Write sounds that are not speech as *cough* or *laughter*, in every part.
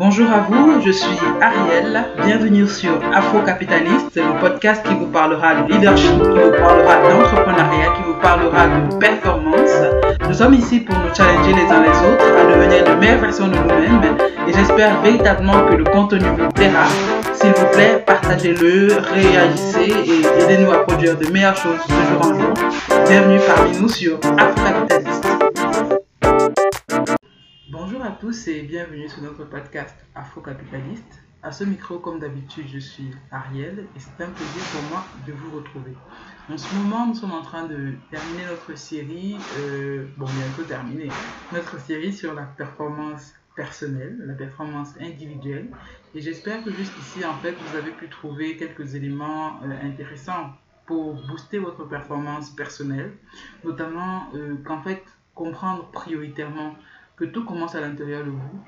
Bonjour à vous, je suis Ariel. Bienvenue sur Afro-Capitaliste, le podcast qui vous parlera de leadership, qui vous parlera d'entrepreneuriat, qui vous parlera de performance. Nous sommes ici pour nous challenger les uns les autres à devenir de meilleures versions de nous-mêmes et j'espère véritablement que le contenu vous plaira. S'il vous plaît, partagez-le, réagissez et aidez-nous à produire de meilleures choses de jour en jour. Bienvenue parmi nous sur Afro-Capitaliste. Tous et bienvenue sur notre podcast Afro-Capitaliste. À ce micro, comme d'habitude, je suis Ariel et c'est un plaisir pour moi de vous retrouver. En ce moment, nous sommes en train de terminer notre série, euh, bon, bientôt terminer, notre série sur la performance personnelle, la performance individuelle. Et j'espère que jusqu'ici, en fait, vous avez pu trouver quelques éléments euh, intéressants pour booster votre performance personnelle, notamment euh, qu'en fait, comprendre prioritairement que tout commence à l'intérieur de vous.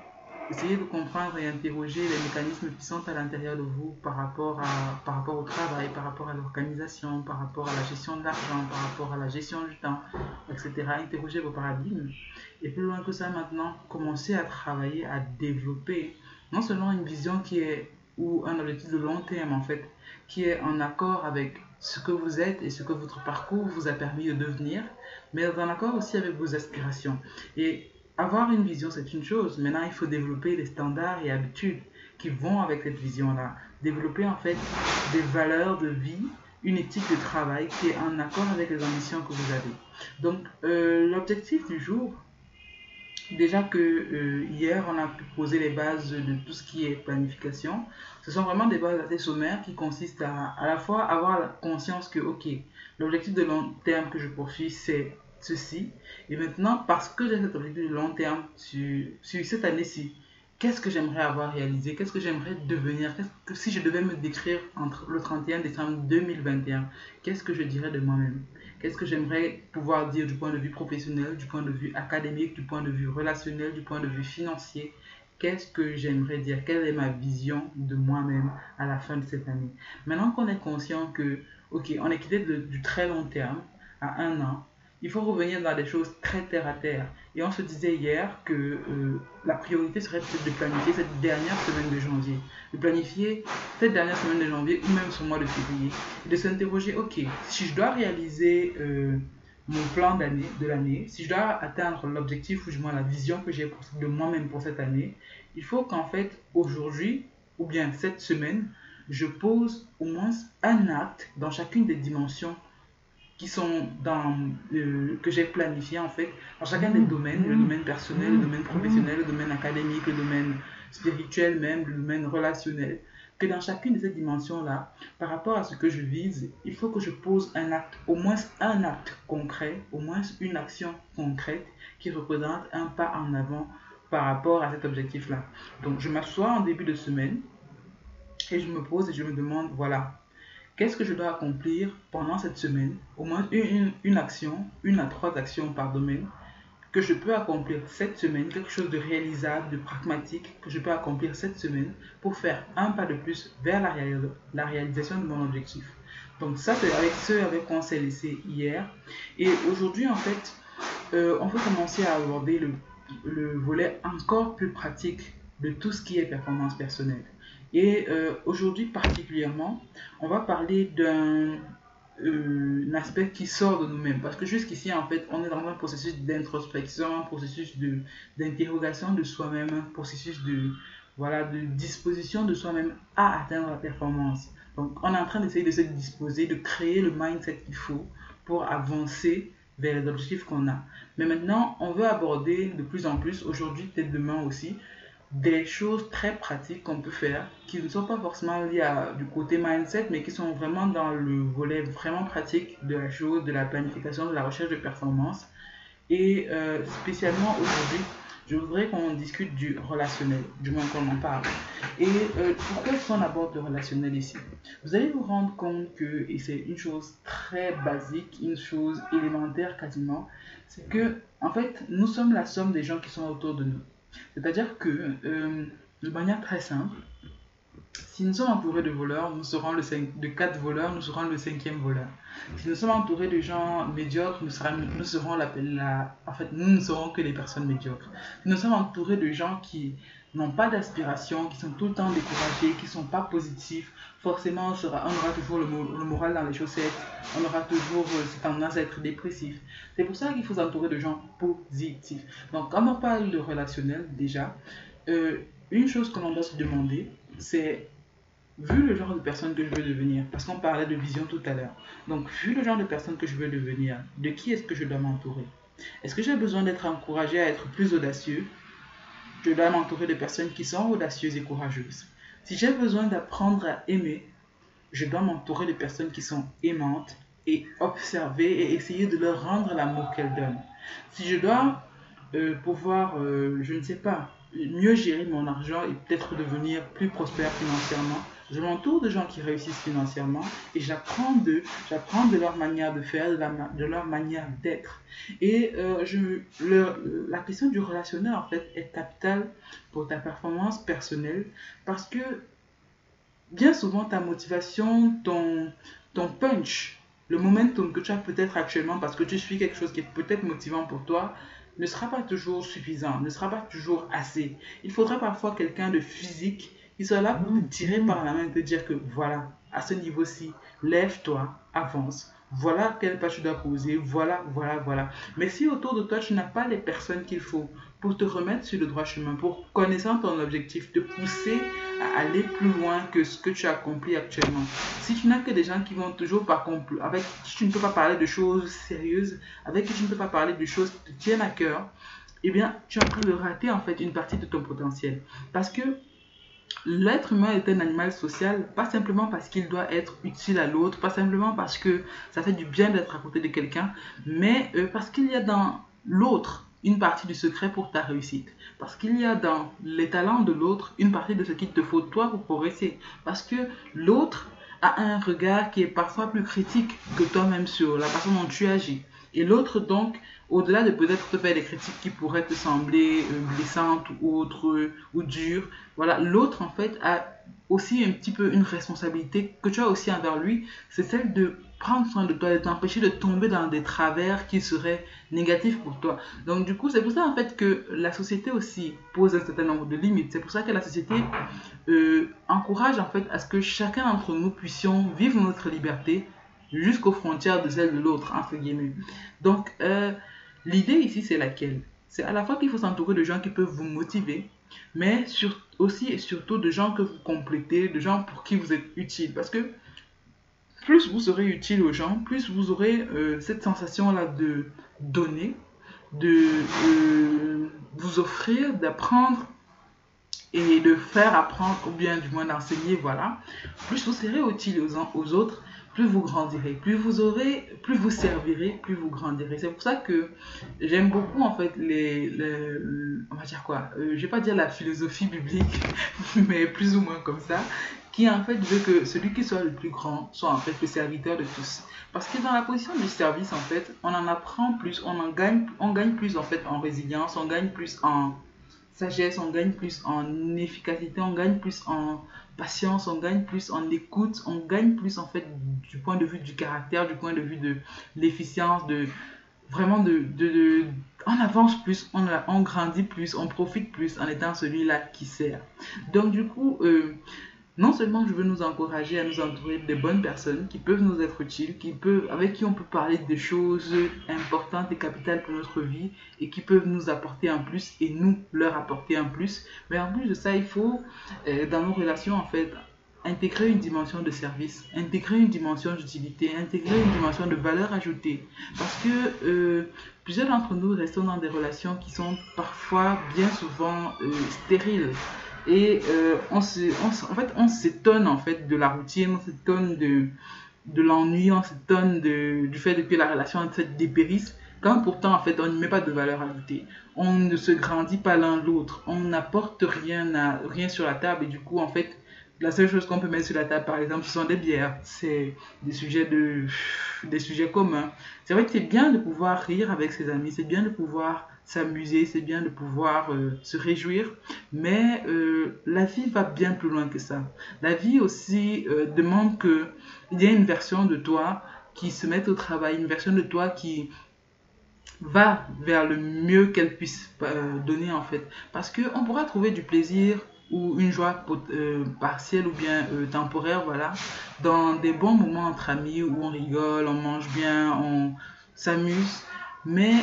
Essayez de comprendre et interroger les mécanismes qui sont à l'intérieur de vous par rapport, à, par rapport au travail, par rapport à l'organisation, par rapport à la gestion de l'argent, par rapport à la gestion du temps, etc. Interrogez vos paradigmes. Et plus loin que ça maintenant, commencez à travailler, à développer non seulement une vision qui est, ou un objectif de long terme en fait, qui est en accord avec ce que vous êtes et ce que votre parcours vous a permis de devenir, mais en accord aussi avec vos aspirations. Et avoir une vision, c'est une chose. Maintenant, il faut développer des standards et habitudes qui vont avec cette vision-là. Développer en fait des valeurs de vie, une éthique de travail qui est en accord avec les ambitions que vous avez. Donc, euh, l'objectif du jour, déjà que euh, hier, on a poser les bases de tout ce qui est planification. Ce sont vraiment des bases assez sommaires qui consistent à à la fois avoir la conscience que, ok, l'objectif de long terme que je poursuis, c'est ceci. Et maintenant, parce que j'ai cet objectif de long terme sur, cette année-ci, qu'est-ce que j'aimerais avoir réalisé? Qu'est-ce que j'aimerais devenir? Si je devais me décrire entre le 31 décembre 2021, qu'est-ce que je dirais de moi-même? Qu'est-ce que j'aimerais pouvoir dire du point de vue professionnel, du point de vue académique, du point de vue relationnel, du point de vue financier? Qu'est-ce que j'aimerais dire? Quelle est ma vision de moi-même à la fin de cette année? Maintenant qu'on est conscient que, ok, on est quitté du très long terme à un an, il faut revenir dans des choses très terre à terre. Et on se disait hier que euh, la priorité serait peut-être de planifier cette dernière semaine de janvier. De planifier cette dernière semaine de janvier ou même ce mois de février. Et de s'interroger, ok, si je dois réaliser euh, mon plan d'année, de l'année, si je dois atteindre l'objectif ou du moins la vision que j'ai de moi-même pour cette année, il faut qu'en fait, aujourd'hui, ou bien cette semaine, je pose au moins un acte dans chacune des dimensions qui sont dans euh, que j'ai planifié en fait dans chacun des domaines, le domaine personnel, le domaine professionnel, le domaine académique, le domaine spirituel même, le domaine relationnel, que dans chacune de ces dimensions-là, par rapport à ce que je vise, il faut que je pose un acte, au moins un acte concret, au moins une action concrète qui représente un pas en avant par rapport à cet objectif-là. Donc je m'assois en début de semaine et je me pose et je me demande, voilà, Qu'est-ce que je dois accomplir pendant cette semaine? Au moins une, action, une à trois actions par domaine que je peux accomplir cette semaine, quelque chose de réalisable, de pragmatique que je peux accomplir cette semaine pour faire un pas de plus vers la, réal- la réalisation de mon objectif. Donc ça, c'est avec ce avec quoi on s'est laissé hier. Et aujourd'hui, en fait, euh, on peut commencer à aborder le volet encore plus pratique de tout ce qui est performance personnelle. Et euh, aujourd'hui particulièrement, on va parler d'un euh, aspect qui sort de nous-mêmes. Parce que jusqu'ici, en fait, on est dans un processus d'introspection, un processus de- d'interrogation de, soi-même, un processus de, voilà, de disposition de soi-même à atteindre la performance. Donc, on est en train d'essayer de se disposer, de créer le mindset qu'il faut pour avancer vers les objectifs qu'on a. Mais maintenant, on veut aborder de plus en plus, aujourd'hui, peut-être demain aussi, des choses très pratiques qu'on peut faire qui ne sont pas forcément liées à, du côté mindset, mais qui sont vraiment dans le volet vraiment pratique de la chose, de la planification, de la recherche de performance. Et euh, spécialement aujourd'hui, je voudrais qu'on discute du relationnel, du moins qu'on en parle. Et euh, pourquoi est-ce qu'on aborde le relationnel ici? Vous allez vous rendre compte que, et c'est une chose très basique, une chose élémentaire quasiment, c'est que, en fait, nous sommes la somme des gens qui sont autour de nous. C'est-à-dire que, euh, de manière très simple, si nous sommes entourés de voleurs, nous serons le de quatre voleurs, nous serons le cinquième voleur. Si nous sommes entourés de gens médiocres, nous serons, nous la, en fait, nous ne serons que les personnes médiocres. Si nous sommes entourés de gens qui n'ont pas d'aspiration, qui sont tout le temps découragés, qui ne sont pas positifs, forcément on, aura toujours le, moral dans les chaussettes, on aura toujours euh, cette tendance à être dépressif. C'est pour ça qu'il faut s'entourer de gens positifs. Donc quand on parle de relationnel, déjà, euh, une chose que l'on doit se demander, c'est vu le genre de personne que je veux devenir, parce qu'on parlait de vision tout à l'heure, donc vu le genre de personne que je veux devenir, de qui est-ce que je dois m'entourer? Est-ce que j'ai besoin d'être encouragé à être plus audacieux? Je dois m'entourer de personnes qui sont audacieuses et courageuses. Si j'ai besoin d'apprendre à aimer, je dois m'entourer de personnes qui sont aimantes et observer et essayer de leur rendre l'amour qu'elles donnent. Si je dois euh, pouvoir, euh, je ne sais pas, mieux gérer mon argent et peut-être devenir plus prospère financièrement, je m'entoure de gens qui réussissent financièrement et j'apprends d'eux, j'apprends de leur manière de faire, de, leur manière d'être. Et euh, la question du relationnel, en fait, est capitale pour ta performance personnelle parce que bien souvent, ta motivation, ton, ton punch, le momentum que tu as peut-être actuellement parce que tu suis quelque chose qui est peut-être motivant pour toi, ne sera pas toujours suffisant, ne sera pas toujours assez. Il faudra parfois quelqu'un de physique il soit là pour te tirer par la main et te dire que voilà, à ce niveau-ci, lève-toi, avance. Voilà quel pas tu dois poser, voilà, voilà, voilà. Mais si autour de toi, tu n'as pas les personnes qu'il faut pour te remettre sur le droit chemin, pour connaissant ton objectif, te pousser à aller plus loin que ce que tu as accompli actuellement. Si tu n'as que des gens qui vont toujours pas avec qui tu ne peux pas parler de choses sérieuses, avec qui tu ne peux pas parler de choses qui te tiennent à cœur, eh bien, tu es en train de rater en fait une partie de ton potentiel. Parce que L'être humain est un animal social, pas simplement parce qu'il doit être utile à l'autre, pas simplement parce que ça fait du bien d'être à côté de quelqu'un, mais euh, parce qu'il y a dans l'autre une partie du secret pour ta réussite. Parce qu'il y a dans les talents de l'autre une partie de ce qu'il te faut toi pour progresser. Parce que l'autre a un regard qui est parfois plus critique que toi-même sur la façon dont tu agis. Et l'autre, donc, au-delà de peut-être te faire des critiques qui pourraient te sembler euh, blessantes ou autres ou dures, voilà, l'autre en fait a aussi un petit peu une responsabilité que tu as aussi envers lui, c'est celle de prendre soin de toi, de t'empêcher de tomber dans des travers qui seraient négatifs pour toi. Donc du coup, c'est pour ça en fait que la société aussi pose un certain nombre de limites. C'est pour ça que la société euh, encourage en fait à ce que chacun d'entre nous puissions vivre notre liberté jusqu'aux frontières de celle de l'autre, entre guillemets. Donc, euh, L'idée ici, c'est laquelle? C'est à la fois qu'il faut s'entourer de gens qui peuvent vous motiver, mais aussi et surtout de gens que vous complétez, de gens pour qui vous êtes utile. Parce que plus vous serez utile aux gens, plus vous aurez euh, cette sensation-là de donner, de vous offrir, d'apprendre et de faire apprendre, ou bien du moins d'enseigner, voilà. Plus vous serez utile aux autres, plus vous grandirez, plus vous aurez, plus vous servirez, plus vous grandirez. C'est pour ça que j'aime beaucoup en fait les, on va dire quoi, euh, je vais pas dire la philosophie biblique, *laughs* mais plus ou moins comme ça, qui en fait veut que celui qui soit le plus grand soit en fait le serviteur de tous. Parce que dans la position du service en fait, on en apprend plus, on en gagne, on gagne plus en fait en résilience, on gagne plus en sagesse, on gagne plus en efficacité, on gagne plus en patience, on gagne plus en écoute, on gagne plus en fait du point de vue du caractère, du point de vue de l'efficience, de vraiment de, de, on avance plus, on, on grandit plus, on profite plus en étant celui-là qui sert. Donc du coup, euh, non seulement je veux nous encourager à nous entourer des bonnes personnes qui peuvent nous être utiles, qui peuvent, avec qui on peut parler des choses importantes et capitales pour notre vie et qui peuvent nous apporter un plus et nous leur apporter un plus. Mais en plus de ça, il faut, euh, dans nos relations, en fait, intégrer une dimension de service, intégrer une dimension d'utilité, intégrer une dimension de valeur ajoutée. Parce que euh, plusieurs d'entre nous restons dans des relations qui sont parfois, bien souvent, euh, stériles et euh, on, se, en fait, on s'étonne en fait de la routine, on s'étonne de, de l'ennui, on s'étonne du fait que la relation en fait dépérisse, quand pourtant en fait on n'y met pas de valeur ajoutée. On ne se grandit pas l'un l'autre, on n'apporte rien, à, rien sur la table et du coup en fait la seule chose qu'on peut mettre sur la table, par exemple, ce sont des bières. C'est des sujets, de, des sujets communs. C'est vrai que c'est bien de pouvoir rire avec ses amis, c'est bien de pouvoir s'amuser, c'est bien de pouvoir euh, se réjouir, mais euh, la vie va bien plus loin que ça. La vie aussi euh, demande qu'il y ait une version de toi qui se mette au travail, une version de toi qui va vers le mieux qu'elle puisse donner en fait. Parce qu'on pourra trouver du plaisir ou une joie partielle ou bien temporaire, voilà, dans des bons moments entre amis où on rigole, on mange bien, on s'amuse. Mais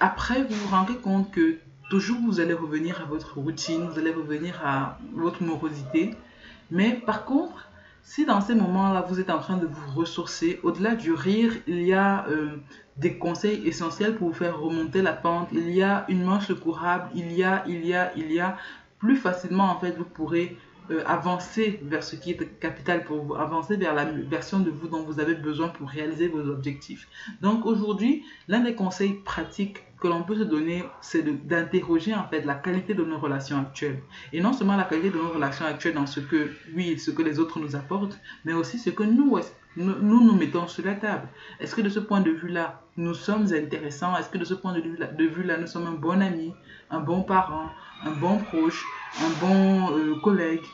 après, vous vous rendrez compte que toujours vous allez revenir à votre routine, vous allez revenir à votre morosité. Mais par contre, si dans ces moments-là, vous êtes en train de vous ressourcer, au-delà du rire, il y a euh, des conseils essentiels pour vous faire remonter la pente. Il y a une manche courable, il y a, il y a, il y a. Plus facilement, en fait, vous pourrez euh, avancer vers ce qui est capital pour vous, avancer vers la version de vous dont vous avez besoin pour réaliser vos objectifs. Donc aujourd'hui, l'un des conseils pratiques que l'on peut se donner, c'est d'interroger en fait la qualité de nos relations actuelles. Et non seulement la qualité de nos relations actuelles dans ce que, oui, ce que les autres nous apportent, mais aussi ce que nous, nous nous, mettons sur la table. Est-ce que de ce point de vue-là, nous sommes intéressants? Est-ce que de ce point de vue-là, nous sommes un bon ami, un bon parent, un bon proche, un bon euh, collègue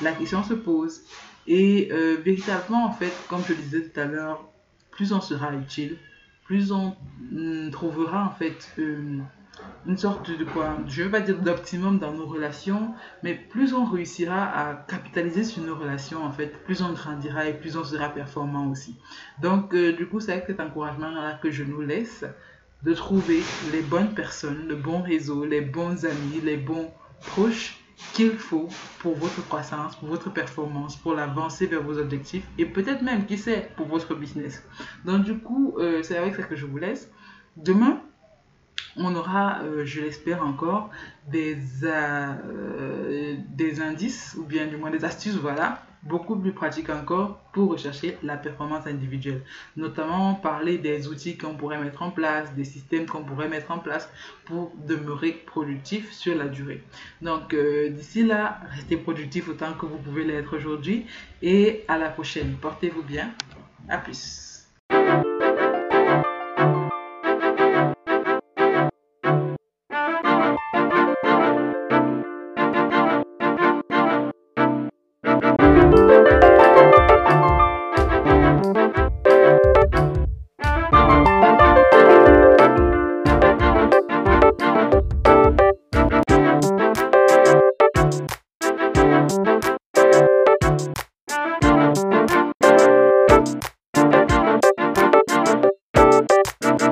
La question se pose. Et euh, véritablement, en fait, comme je le disais tout à l'heure, plus on sera utile, plus on mm, trouvera en fait euh, une sorte de quoi, je ne veux pas dire d'optimum dans nos relations, mais plus on réussira à capitaliser sur nos relations en fait, plus on grandira et plus on sera performant aussi. Donc du coup, c'est avec cet encouragement là que je nous laisse de trouver les bonnes personnes, le bon réseau, les bons amis, les bons proches qu'il faut pour votre croissance, pour votre performance, pour l'avancer vers vos objectifs et peut-être même, qui sait, pour votre business. Donc du coup, euh, c'est avec ça que je vous laisse. Demain, on aura, euh, je l'espère encore, des, euh, des indices ou bien du moins des astuces, voilà, beaucoup plus pratiques encore pour rechercher la performance individuelle. Notamment parler des outils qu'on pourrait mettre en place, des systèmes qu'on pourrait mettre en place pour demeurer productif sur la durée. Donc euh, d'ici là, restez productif autant que vous pouvez l'être aujourd'hui et à la prochaine. Portez-vous bien. À plus.